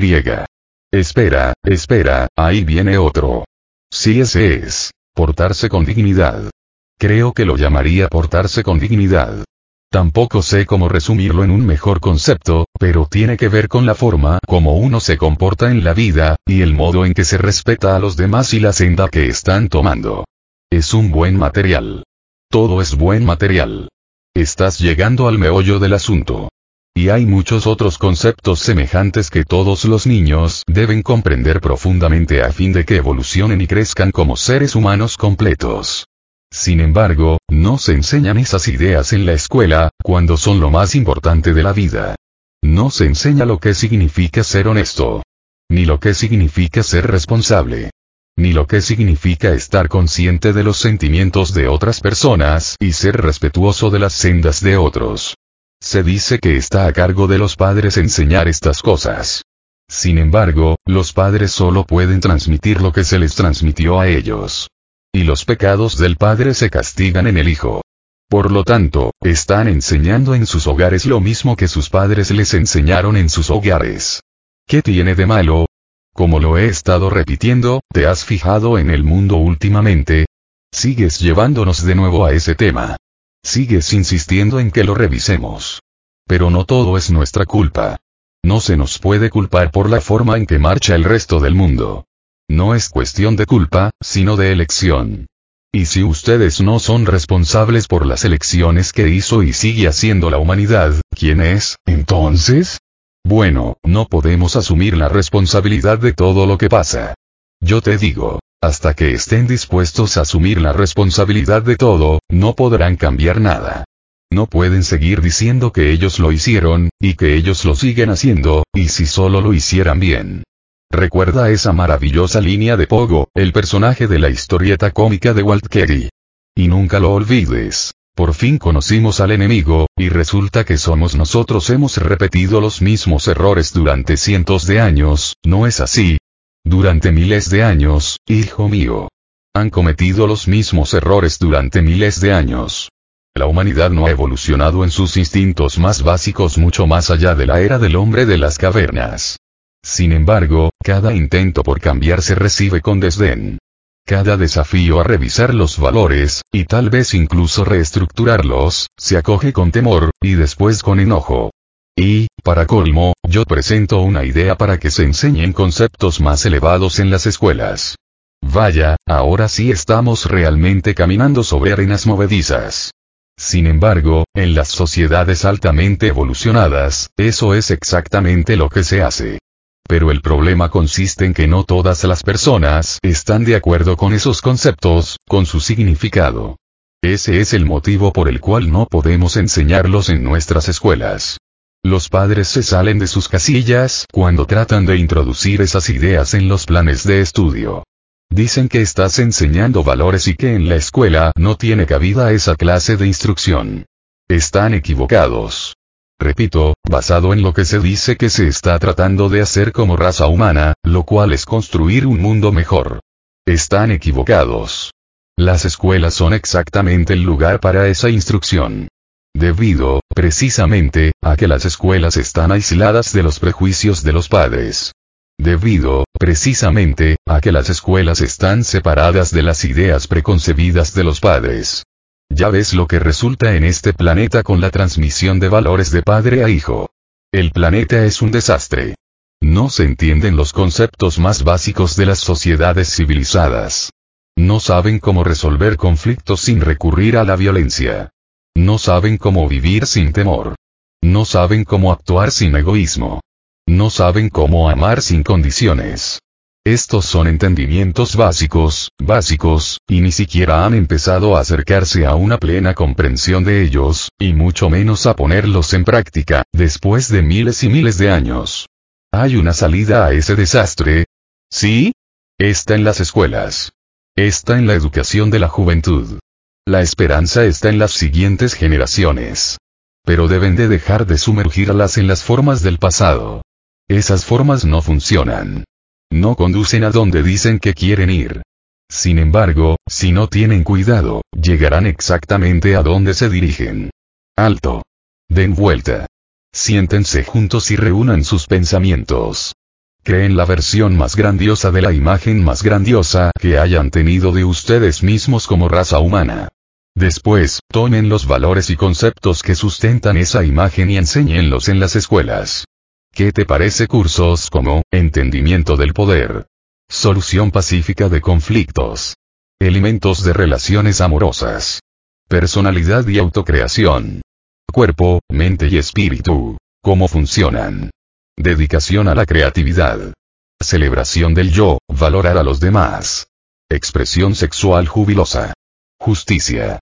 Espera, espera, ahí viene otro. Sí ese es. Portarse con dignidad. Creo que lo llamaría portarse con dignidad. Tampoco sé cómo resumirlo en un mejor concepto, pero tiene que ver con la forma como uno se comporta en la vida, y el modo en que se respeta a los demás y la senda que están tomando. Es un buen material. Todo es buen material. Estás llegando al meollo del asunto. Y hay muchos otros conceptos semejantes que todos los niños deben comprender profundamente a fin de que evolucionen y crezcan como seres humanos completos. Sin embargo, no se enseñan esas ideas en la escuela, cuando son lo más importante de la vida. No se enseña lo que significa ser honesto. Ni lo que significa ser responsable. Ni lo que significa estar consciente de los sentimientos de otras personas y ser respetuoso de las sendas de otros. Se dice que está a cargo de los padres enseñar estas cosas. Sin embargo, los padres solo pueden transmitir lo que se les transmitió a ellos. Y los pecados del padre se castigan en el hijo. Por lo tanto, están enseñando en sus hogares lo mismo que sus padres les enseñaron en sus hogares. ¿Qué tiene de malo? Como lo he estado repitiendo, ¿te has fijado en el mundo últimamente? Sigues llevándonos de nuevo a ese tema. Sigues insistiendo en que lo revisemos. Pero no todo es nuestra culpa. No se nos puede culpar por la forma en que marcha el resto del mundo. No es cuestión de culpa, sino de elección. Y si ustedes no son responsables por las elecciones que hizo y sigue haciendo la humanidad, ¿quién es, entonces? Bueno, no podemos asumir la responsabilidad de todo lo que pasa. Yo te digo, hasta que estén dispuestos a asumir la responsabilidad de todo, no podrán cambiar nada. No pueden seguir diciendo que ellos lo hicieron, y que ellos lo siguen haciendo, y si solo lo hicieran bien. Recuerda esa maravillosa línea de Pogo, el personaje de la historieta cómica de Walt Kerry. Y nunca lo olvides. Por fin conocimos al enemigo, y resulta que somos nosotros hemos repetido los mismos errores durante cientos de años, ¿no es así? Durante miles de años, hijo mío. Han cometido los mismos errores durante miles de años. La humanidad no ha evolucionado en sus instintos más básicos mucho más allá de la era del hombre de las cavernas. Sin embargo, cada intento por cambiar se recibe con desdén. Cada desafío a revisar los valores, y tal vez incluso reestructurarlos, se acoge con temor, y después con enojo. Y, para colmo, yo presento una idea para que se enseñen conceptos más elevados en las escuelas. Vaya, ahora sí estamos realmente caminando sobre arenas movedizas. Sin embargo, en las sociedades altamente evolucionadas, eso es exactamente lo que se hace. Pero el problema consiste en que no todas las personas están de acuerdo con esos conceptos, con su significado. Ese es el motivo por el cual no podemos enseñarlos en nuestras escuelas. Los padres se salen de sus casillas cuando tratan de introducir esas ideas en los planes de estudio. Dicen que estás enseñando valores y que en la escuela no tiene cabida esa clase de instrucción. Están equivocados. Repito, basado en lo que se dice que se está tratando de hacer como raza humana, lo cual es construir un mundo mejor. Están equivocados. Las escuelas son exactamente el lugar para esa instrucción. Debido, precisamente, a que las escuelas están aisladas de los prejuicios de los padres. Debido, precisamente, a que las escuelas están separadas de las ideas preconcebidas de los padres. Ya ves lo que resulta en este planeta con la transmisión de valores de padre a hijo. El planeta es un desastre. No se entienden los conceptos más básicos de las sociedades civilizadas. No saben cómo resolver conflictos sin recurrir a la violencia. No saben cómo vivir sin temor. No saben cómo actuar sin egoísmo. No saben cómo amar sin condiciones. Estos son entendimientos básicos, básicos, y ni siquiera han empezado a acercarse a una plena comprensión de ellos, y mucho menos a ponerlos en práctica, después de miles y miles de años. ¿Hay una salida a ese desastre? ¿Sí? Está en las escuelas. Está en la educación de la juventud. La esperanza está en las siguientes generaciones. Pero deben de dejar de sumergirlas en las formas del pasado. Esas formas no funcionan. No conducen a donde dicen que quieren ir. Sin embargo, si no tienen cuidado, llegarán exactamente a donde se dirigen. Alto. Den vuelta. Siéntense juntos y reúnan sus pensamientos. Creen la versión más grandiosa de la imagen más grandiosa que hayan tenido de ustedes mismos como raza humana. Después, tomen los valores y conceptos que sustentan esa imagen y enséñenlos en las escuelas. ¿Qué te parece cursos como, entendimiento del poder? Solución pacífica de conflictos. Elementos de relaciones amorosas. Personalidad y autocreación. Cuerpo, mente y espíritu. ¿Cómo funcionan? Dedicación a la creatividad. Celebración del yo, valorar a los demás. Expresión sexual jubilosa. Justicia.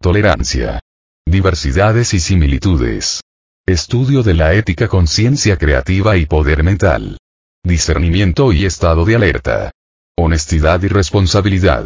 Tolerancia. Diversidades y similitudes. Estudio de la ética conciencia creativa y poder mental. Discernimiento y estado de alerta. Honestidad y responsabilidad.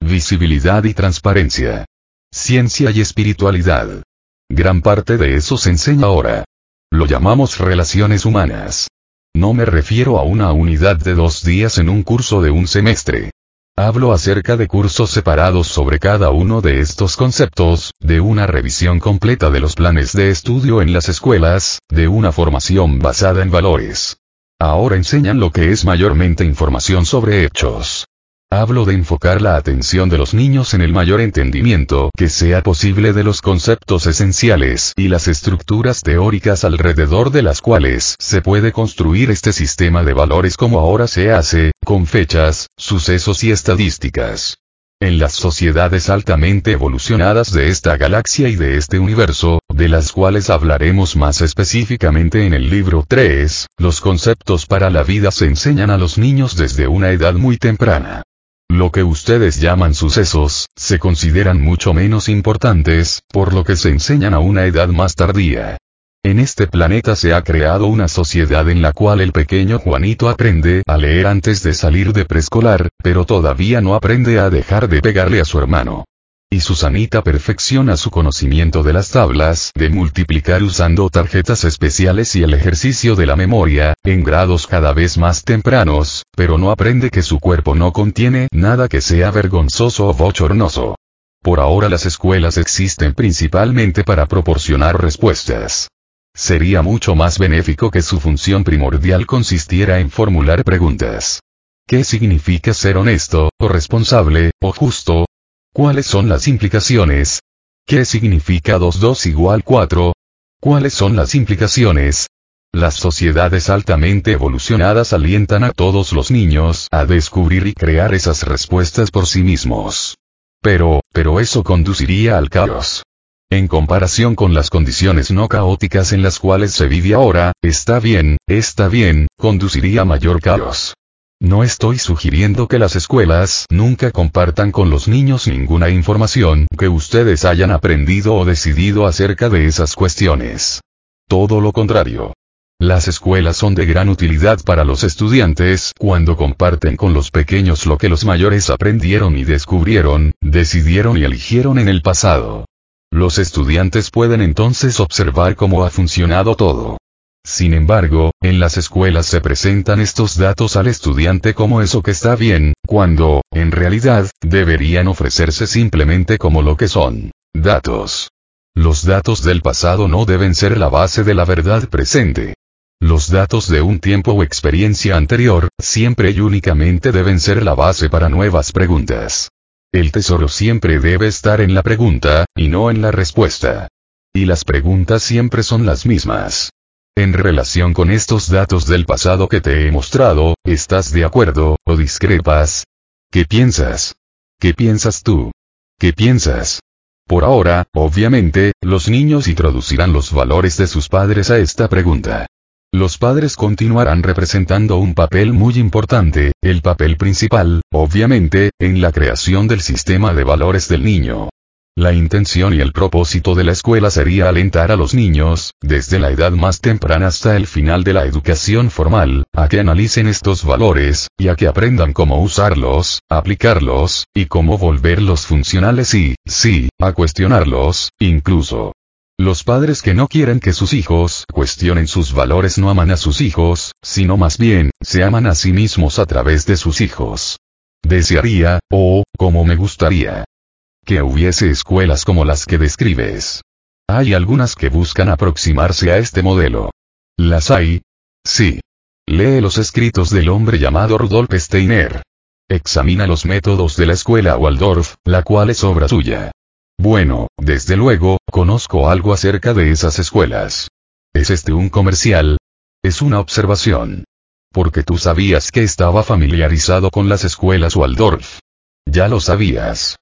Visibilidad y transparencia. Ciencia y espiritualidad. Gran parte de eso se enseña ahora. Lo llamamos relaciones humanas. No me refiero a una unidad de dos días en un curso de un semestre. Hablo acerca de cursos separados sobre cada uno de estos conceptos, de una revisión completa de los planes de estudio en las escuelas, de una formación basada en valores. Ahora enseñan lo que es mayormente información sobre hechos. Hablo de enfocar la atención de los niños en el mayor entendimiento que sea posible de los conceptos esenciales y las estructuras teóricas alrededor de las cuales se puede construir este sistema de valores como ahora se hace, con fechas, sucesos y estadísticas. En las sociedades altamente evolucionadas de esta galaxia y de este universo, de las cuales hablaremos más específicamente en el libro 3, los conceptos para la vida se enseñan a los niños desde una edad muy temprana. Lo que ustedes llaman sucesos, se consideran mucho menos importantes, por lo que se enseñan a una edad más tardía. En este planeta se ha creado una sociedad en la cual el pequeño Juanito aprende a leer antes de salir de preescolar, pero todavía no aprende a dejar de pegarle a su hermano. Y Susanita perfecciona su conocimiento de las tablas de multiplicar usando tarjetas especiales y el ejercicio de la memoria, en grados cada vez más tempranos, pero no aprende que su cuerpo no contiene nada que sea vergonzoso o bochornoso. Por ahora las escuelas existen principalmente para proporcionar respuestas. Sería mucho más benéfico que su función primordial consistiera en formular preguntas. ¿Qué significa ser honesto, o responsable, o justo, ¿Cuáles son las implicaciones? ¿Qué significa 2 igual 4? ¿Cuáles son las implicaciones? Las sociedades altamente evolucionadas alientan a todos los niños a descubrir y crear esas respuestas por sí mismos. Pero, pero eso conduciría al caos. En comparación con las condiciones no caóticas en las cuales se vive ahora, está bien, está bien, conduciría a mayor caos. No estoy sugiriendo que las escuelas nunca compartan con los niños ninguna información que ustedes hayan aprendido o decidido acerca de esas cuestiones. Todo lo contrario. Las escuelas son de gran utilidad para los estudiantes cuando comparten con los pequeños lo que los mayores aprendieron y descubrieron, decidieron y eligieron en el pasado. Los estudiantes pueden entonces observar cómo ha funcionado todo. Sin embargo, en las escuelas se presentan estos datos al estudiante como eso que está bien, cuando, en realidad, deberían ofrecerse simplemente como lo que son. Datos. Los datos del pasado no deben ser la base de la verdad presente. Los datos de un tiempo o experiencia anterior, siempre y únicamente deben ser la base para nuevas preguntas. El tesoro siempre debe estar en la pregunta, y no en la respuesta. Y las preguntas siempre son las mismas. En relación con estos datos del pasado que te he mostrado, ¿estás de acuerdo, o discrepas? ¿Qué piensas? ¿Qué piensas tú? ¿Qué piensas? Por ahora, obviamente, los niños introducirán los valores de sus padres a esta pregunta. Los padres continuarán representando un papel muy importante, el papel principal, obviamente, en la creación del sistema de valores del niño. La intención y el propósito de la escuela sería alentar a los niños, desde la edad más temprana hasta el final de la educación formal, a que analicen estos valores, y a que aprendan cómo usarlos, aplicarlos, y cómo volverlos funcionales y, sí, a cuestionarlos, incluso. Los padres que no quieren que sus hijos cuestionen sus valores no aman a sus hijos, sino más bien, se aman a sí mismos a través de sus hijos. Desearía, o, como me gustaría, que hubiese escuelas como las que describes. Hay algunas que buscan aproximarse a este modelo. ¿Las hay? Sí. Lee los escritos del hombre llamado Rudolf Steiner. Examina los métodos de la escuela Waldorf, la cual es obra suya. Bueno, desde luego, conozco algo acerca de esas escuelas. ¿Es este un comercial? Es una observación. Porque tú sabías que estaba familiarizado con las escuelas Waldorf. Ya lo sabías.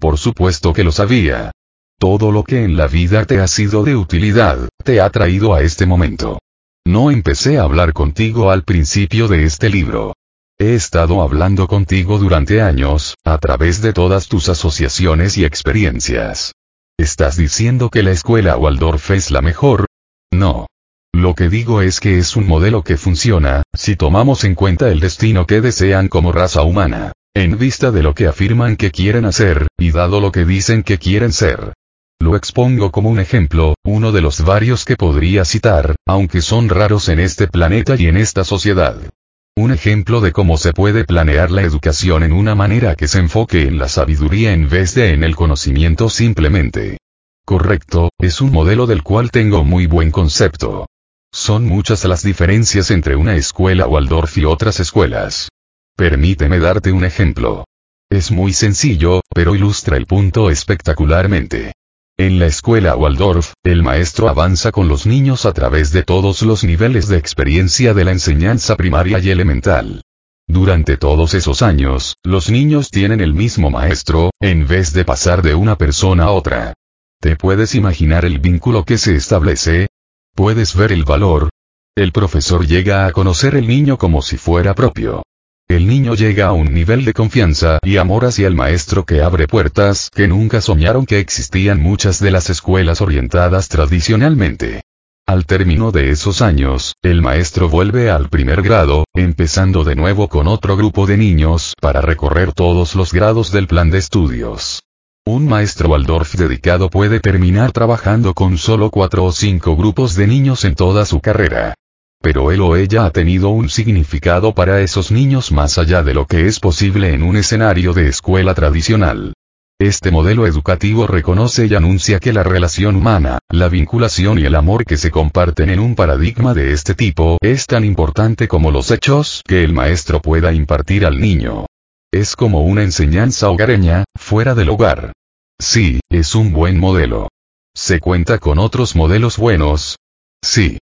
Por supuesto que lo sabía. Todo lo que en la vida te ha sido de utilidad, te ha traído a este momento. No empecé a hablar contigo al principio de este libro. He estado hablando contigo durante años, a través de todas tus asociaciones y experiencias. ¿Estás diciendo que la escuela Waldorf es la mejor? No. Lo que digo es que es un modelo que funciona, si tomamos en cuenta el destino que desean como raza humana, en vista de lo que afirman que quieren hacer, y dado lo que dicen que quieren ser. Lo expongo como un ejemplo, uno de los varios que podría citar, aunque son raros en este planeta y en esta sociedad. Un ejemplo de cómo se puede planear la educación en una manera que se enfoque en la sabiduría en vez de en el conocimiento simplemente. Correcto, es un modelo del cual tengo muy buen concepto. Son muchas las diferencias entre una escuela Waldorf y otras escuelas. Permíteme darte un ejemplo. Es muy sencillo, pero ilustra el punto espectacularmente. En la escuela Waldorf, el maestro avanza con los niños a través de todos los niveles de experiencia de la enseñanza primaria y elemental. Durante todos esos años, los niños tienen el mismo maestro, en vez de pasar de una persona a otra. ¿Te puedes imaginar el vínculo que se establece? ¿Puedes ver el valor? El profesor llega a conocer el niño como si fuera propio. El niño llega a un nivel de confianza y amor hacia el maestro que abre puertas que nunca soñaron que existían muchas de las escuelas orientadas tradicionalmente. Al término de esos años, el maestro vuelve al primer grado, empezando de nuevo con otro grupo de niños para recorrer todos los grados del plan de estudios. Un maestro Waldorf dedicado puede terminar trabajando con solo cuatro o cinco grupos de niños en toda su carrera. Pero él o ella ha tenido un significado para esos niños más allá de lo que es posible en un escenario de escuela tradicional. Este modelo educativo reconoce y anuncia que la relación humana, la vinculación y el amor que se comparten en un paradigma de este tipo es tan importante como los hechos que el maestro pueda impartir al niño. Es como una enseñanza hogareña, fuera del hogar. Sí, es un buen modelo. ¿Se cuenta con otros modelos buenos? Sí.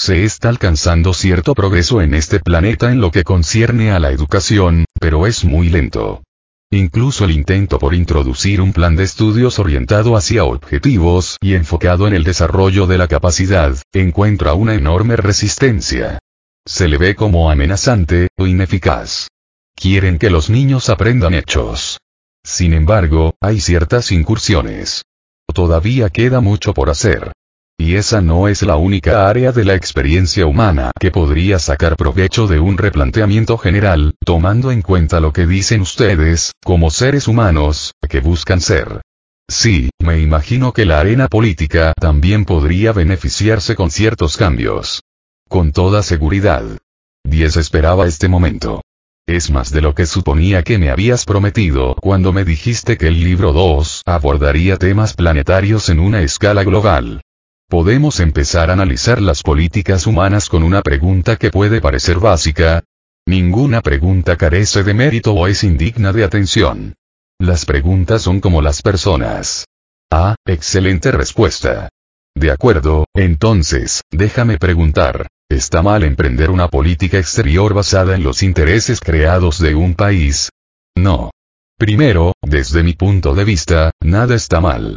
Se está alcanzando cierto progreso en este planeta en lo que concierne a la educación, pero es muy lento. Incluso el intento por introducir un plan de estudios orientado hacia objetivos y enfocado en el desarrollo de la capacidad, encuentra una enorme resistencia. Se le ve como amenazante o ineficaz. Quieren que los niños aprendan hechos. Sin embargo, hay ciertas incursiones. Todavía queda mucho por hacer. Y esa no es la única área de la experiencia humana que podría sacar provecho de un replanteamiento general, tomando en cuenta lo que dicen ustedes, como seres humanos, que buscan ser. Sí, me imagino que la arena política también podría beneficiarse con ciertos cambios. Con toda seguridad. Diez esperaba este momento. Es más de lo que suponía que me habías prometido cuando me dijiste que el libro 2 abordaría temas planetarios en una escala global. Podemos empezar a analizar las políticas humanas con una pregunta que puede parecer básica. Ninguna pregunta carece de mérito o es indigna de atención. Las preguntas son como las personas. Ah, excelente respuesta. De acuerdo, entonces, déjame preguntar, ¿está mal emprender una política exterior basada en los intereses creados de un país? No. Primero, desde mi punto de vista, nada está mal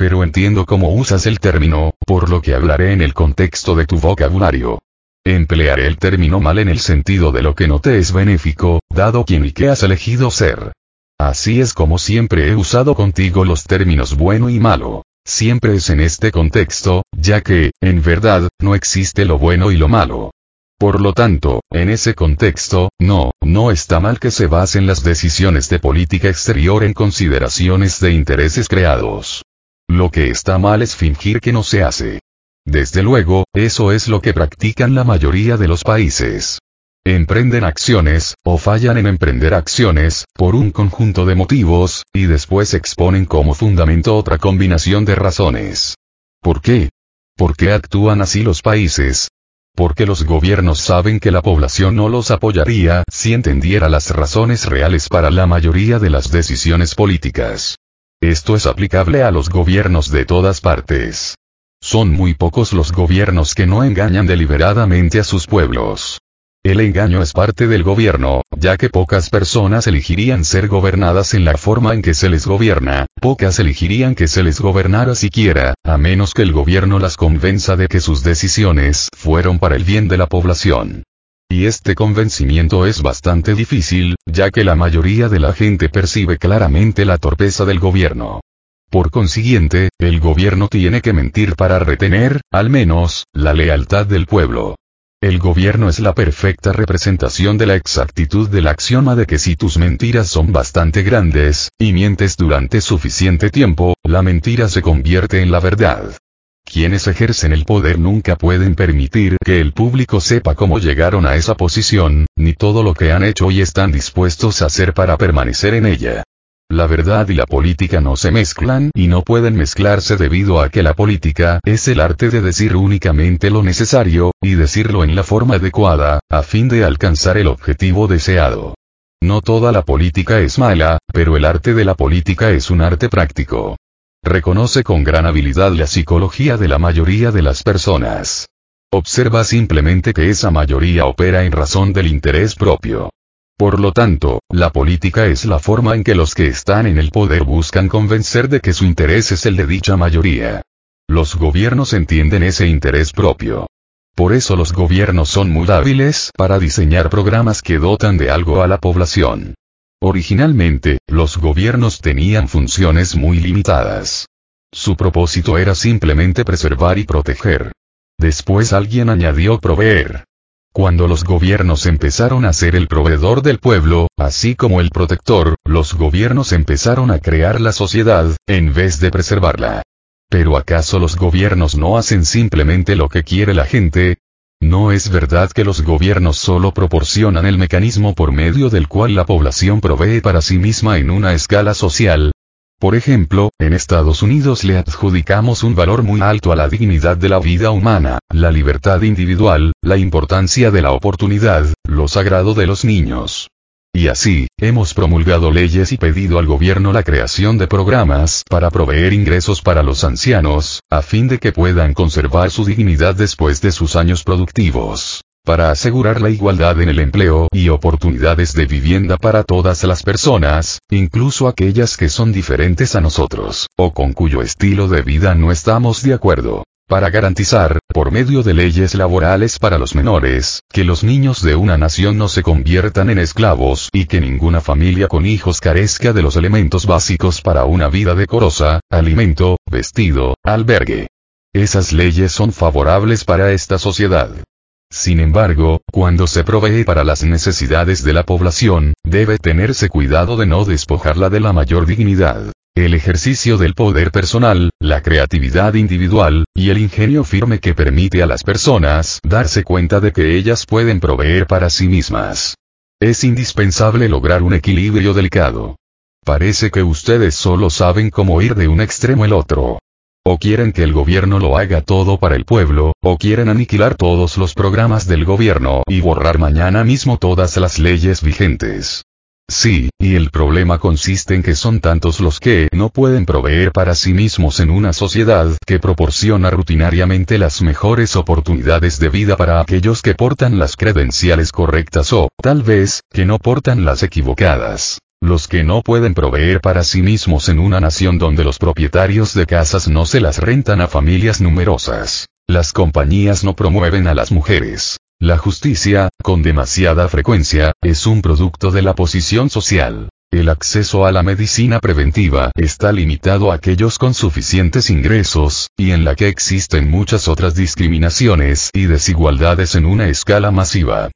pero entiendo cómo usas el término, por lo que hablaré en el contexto de tu vocabulario. Emplearé el término mal en el sentido de lo que no te es benéfico, dado quien y qué has elegido ser. Así es como siempre he usado contigo los términos bueno y malo. Siempre es en este contexto, ya que, en verdad, no existe lo bueno y lo malo. Por lo tanto, en ese contexto, no, no está mal que se basen las decisiones de política exterior en consideraciones de intereses creados. Lo que está mal es fingir que no se hace. Desde luego, eso es lo que practican la mayoría de los países. Emprenden acciones, o fallan en emprender acciones, por un conjunto de motivos, y después exponen como fundamento otra combinación de razones. ¿Por qué? ¿Por qué actúan así los países? Porque los gobiernos saben que la población no los apoyaría si entendiera las razones reales para la mayoría de las decisiones políticas. Esto es aplicable a los gobiernos de todas partes. Son muy pocos los gobiernos que no engañan deliberadamente a sus pueblos. El engaño es parte del gobierno, ya que pocas personas elegirían ser gobernadas en la forma en que se les gobierna, pocas elegirían que se les gobernara siquiera, a menos que el gobierno las convenza de que sus decisiones fueron para el bien de la población. Y este convencimiento es bastante difícil, ya que la mayoría de la gente percibe claramente la torpeza del gobierno. Por consiguiente, el gobierno tiene que mentir para retener, al menos, la lealtad del pueblo. El gobierno es la perfecta representación de la exactitud del axioma de que si tus mentiras son bastante grandes, y mientes durante suficiente tiempo, la mentira se convierte en la verdad. Quienes ejercen el poder nunca pueden permitir que el público sepa cómo llegaron a esa posición, ni todo lo que han hecho y están dispuestos a hacer para permanecer en ella. La verdad y la política no se mezclan y no pueden mezclarse debido a que la política es el arte de decir únicamente lo necesario, y decirlo en la forma adecuada, a fin de alcanzar el objetivo deseado. No toda la política es mala, pero el arte de la política es un arte práctico. Reconoce con gran habilidad la psicología de la mayoría de las personas. Observa simplemente que esa mayoría opera en razón del interés propio. Por lo tanto, la política es la forma en que los que están en el poder buscan convencer de que su interés es el de dicha mayoría. Los gobiernos entienden ese interés propio. Por eso los gobiernos son muy hábiles para diseñar programas que dotan de algo a la población. Originalmente, los gobiernos tenían funciones muy limitadas. Su propósito era simplemente preservar y proteger. Después alguien añadió proveer. Cuando los gobiernos empezaron a ser el proveedor del pueblo, así como el protector, los gobiernos empezaron a crear la sociedad, en vez de preservarla. Pero ¿acaso los gobiernos no hacen simplemente lo que quiere la gente? No es verdad que los gobiernos solo proporcionan el mecanismo por medio del cual la población provee para sí misma en una escala social. Por ejemplo, en Estados Unidos le adjudicamos un valor muy alto a la dignidad de la vida humana, la libertad individual, la importancia de la oportunidad, lo sagrado de los niños. Y así, hemos promulgado leyes y pedido al gobierno la creación de programas para proveer ingresos para los ancianos, a fin de que puedan conservar su dignidad después de sus años productivos. para asegurar la igualdad en el empleo y oportunidades de vivienda para todas las personas, incluso aquellas que son diferentes a nosotros, o con cuyo estilo de vida no estamos de acuerdo para garantizar, por medio de leyes laborales para los menores, que los niños de una nación no se conviertan en esclavos y que ninguna familia con hijos carezca de los elementos básicos para una vida decorosa, alimento, vestido, albergue. Esas leyes son favorables para esta sociedad. Sin embargo, cuando se provee para las necesidades de la población, debe tenerse cuidado de no despojarla de la mayor dignidad. El ejercicio del poder personal, la creatividad individual, y el ingenio firme que permite a las personas darse cuenta de que ellas pueden proveer para sí mismas. Es indispensable lograr un equilibrio delicado. Parece que ustedes solo saben cómo ir de un extremo al otro. O quieren que el gobierno lo haga todo para el pueblo, o quieren aniquilar todos los programas del gobierno y borrar mañana mismo todas las leyes vigentes. Sí, y el problema consiste en que son tantos los que no pueden proveer para sí mismos en una sociedad que proporciona rutinariamente las mejores oportunidades de vida para aquellos que portan las credenciales correctas o, tal vez, que no portan las equivocadas. Los que no pueden proveer para sí mismos en una nación donde los propietarios de casas no se las rentan a familias numerosas. Las compañías no promueven a las mujeres. La justicia, con demasiada frecuencia, es un producto de la posición social. El acceso a la medicina preventiva está limitado a aquellos con suficientes ingresos, y en la que existen muchas otras discriminaciones y desigualdades en una escala masiva.